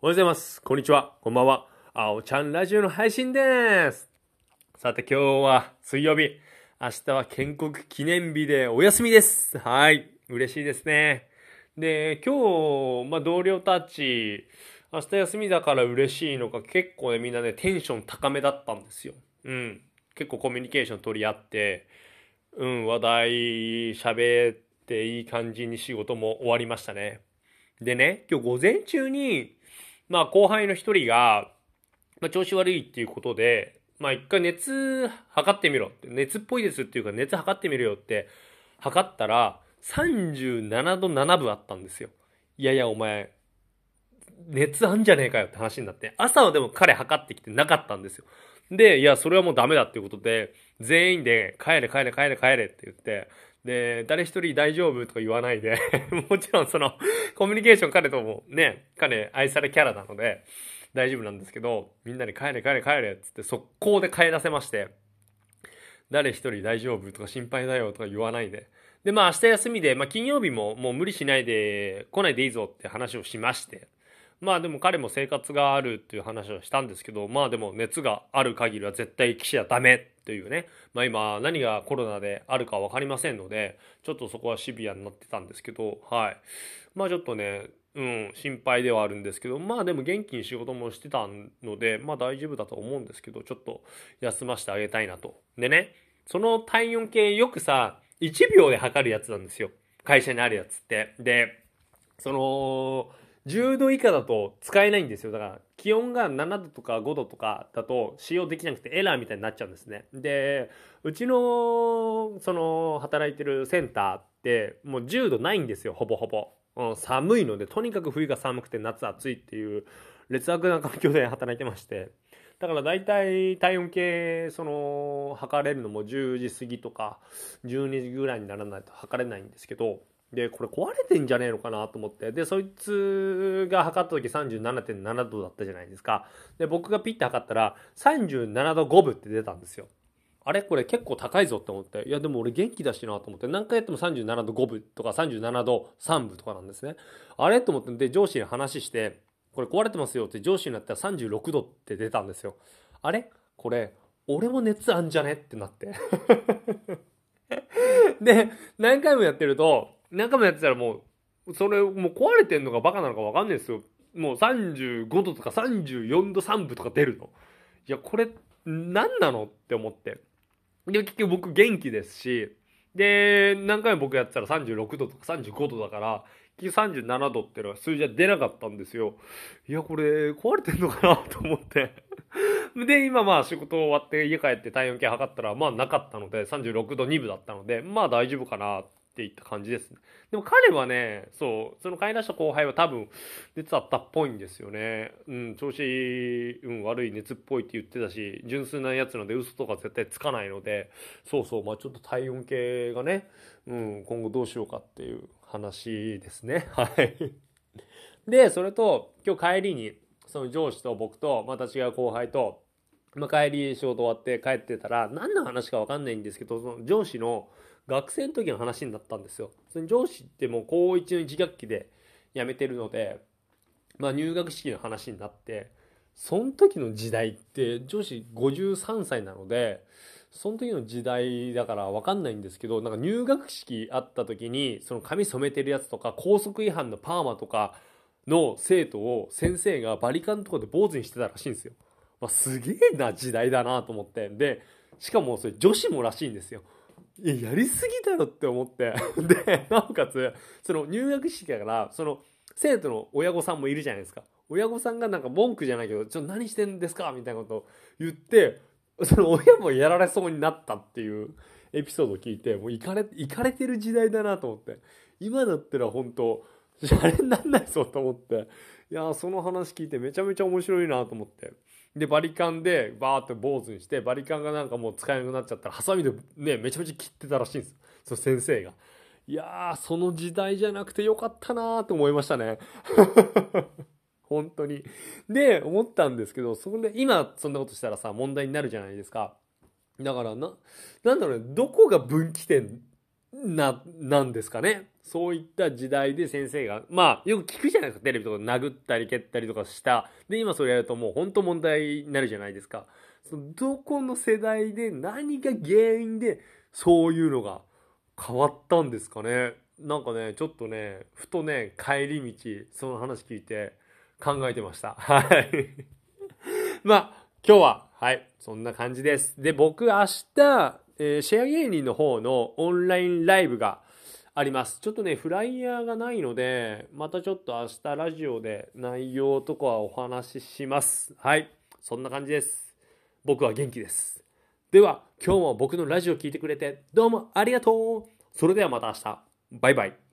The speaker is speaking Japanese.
おはようございます。こんにちは。こんばんは。あおちゃんラジオの配信です。さて今日は水曜日。明日は建国記念日でお休みです。はい。嬉しいですね。で、今日、まあ、同僚たち、明日休みだから嬉しいのか、結構ね、みんなね、テンション高めだったんですよ。うん。結構コミュニケーション取り合って、うん、話題喋っていい感じに仕事も終わりましたね。でね、今日午前中に、まあ後輩の一人が、まあ調子悪いっていうことで、まあ一回熱測ってみろって、熱っぽいですっていうか熱測ってみるよって測ったら37度7分あったんですよ。いやいやお前、熱あんじゃねえかよって話になって、朝はでも彼測ってきてなかったんですよ。で、いや、それはもうダメだっていうことで、全員で帰れ帰れ帰れ帰れって言って、で、誰一人大丈夫とか言わないで、もちろんその、コミュニケーション彼ともね、彼愛されキャラなので、大丈夫なんですけど、みんなに帰れ帰れ帰れっつって速攻で帰らせまして、誰一人大丈夫とか心配だよとか言わないで。で、まあ明日休みで、まあ金曜日ももう無理しないで来ないでいいぞって話をしまして。まあでも彼も生活があるっていう話をしたんですけど、まあでも熱がある限りは絶対来ちゃダメというね。まあ今何がコロナであるかわかりませんので、ちょっとそこはシビアになってたんですけど、はい。まあちょっとね、うん、心配ではあるんですけど、まあでも元気に仕事もしてたので、まあ大丈夫だと思うんですけど、ちょっと休ませてあげたいなと。でね、その体温計よくさ、1秒で測るやつなんですよ。会社にあるやつって。で、その、10度以下だと使えないんですよ。だから、気温が7度とか5度とかだと使用できなくてエラーみたいになっちゃうんですね。で、うちの、その、働いてるセンターって、もう10度ないんですよ、ほぼほぼ。うん、寒いので、とにかく冬が寒くて夏暑いっていう、劣悪な環境で 働いてまして。だから大体体温計、その、測れるのも10時過ぎとか、12時ぐらいにならないと測れないんですけど、で、これ壊れてんじゃねえのかなと思って。で、そいつが測った時37.7度だったじゃないですか。で、僕がピッて測ったら37度5分って出たんですよ。あれ？これ結構高いぞって思って。いや、でも俺元気だしなと思って。何回やっても37度5分とか37度3分とかなんですね。あれ？と思って。で、上司に話して、これ壊れてますよって上司になったら36度って出たんですよ。あれ？これ、俺も熱あんじゃね？ってなって。で、何回もやってると、何回もやってたらもう、それ、もう壊れてんのかバカなのかわかんないですよ。もう35度とか34度3分とか出るの。いや、これ、何なのって思って。で、結局僕元気ですし、で、何回も僕やってたら36度とか35度だから、結局37度っていうのは数字は出なかったんですよ。いや、これ、壊れてんのかなと思って。で、今まあ仕事終わって家帰って体温計測ったら、まあなかったので、36度2分だったので、まあ大丈夫かなていった感じですね。でも彼はね、そう、その帰らした後輩は多分、熱あったっぽいんですよね。うん、調子、うん、悪い熱っぽいって言ってたし、純粋なやつなので嘘とか絶対つかないので、そうそう、まあちょっと体温計がね、うん、今後どうしようかっていう話ですね。はい。で、それと、今日帰りに、その上司と僕と、また違う後輩と、まあ、帰り仕事終わって帰ってたら、何の話かわかんないんですけど、その上司の学生の時の話になったんですよ。その上司ってもう高1の1学期で辞めてるので、まあ入学式の話になって、その時の時代って上司53歳なので、その時の時代だからわかんないんですけど、なんか入学式あった時に、その髪染めてるやつとか、高速違反のパーマとかの生徒を先生がバリカンとかで坊主にしてたらしいんですよ。まあ、すげえな時代だなと思って。で、しかもそれ女子もらしいんですよ。いや、やりすぎだろって思って。で、なおかつ、その入学式だから、その生徒の親御さんもいるじゃないですか。親御さんがなんか文句じゃないけど、ちょっと何してんですかみたいなことを言って、その親もやられそうになったっていうエピソードを聞いて、もういかれ、いかれてる時代だなと思って。今だったら本当シャレになんないぞと思って。いやその話聞いてめちゃめちゃ面白いなと思って。で、バリカンでバーって坊主にして、バリカンがなんかもう使えなくなっちゃったら、ハサミでね、めちゃめちゃ切ってたらしいんです。その先生が。いやー、その時代じゃなくてよかったなーと思いましたね。本当に。で、思ったんですけど、それで今そんなことしたらさ、問題になるじゃないですか。だからな、なんだろうね、どこが分岐点な、なんですかね。そういった時代で先生が、まあ、よく聞くじゃないですか、テレビとか殴ったり蹴ったりとかした。で、今それやるともう本当問題になるじゃないですか。そのどこの世代で何が原因でそういうのが変わったんですかね。なんかね、ちょっとね、ふとね、帰り道、その話聞いて考えてました。はい。まあ、今日は、はい、そんな感じです。で、僕明日、えー、シェア芸人の方のオンラインライブがあります。ちょっとね、フライヤーがないので、またちょっと明日ラジオで内容とかはお話しします。はい。そんな感じです。僕は元気です。では、今日も僕のラジオ聴いてくれてどうもありがとうそれではまた明日。バイバイ。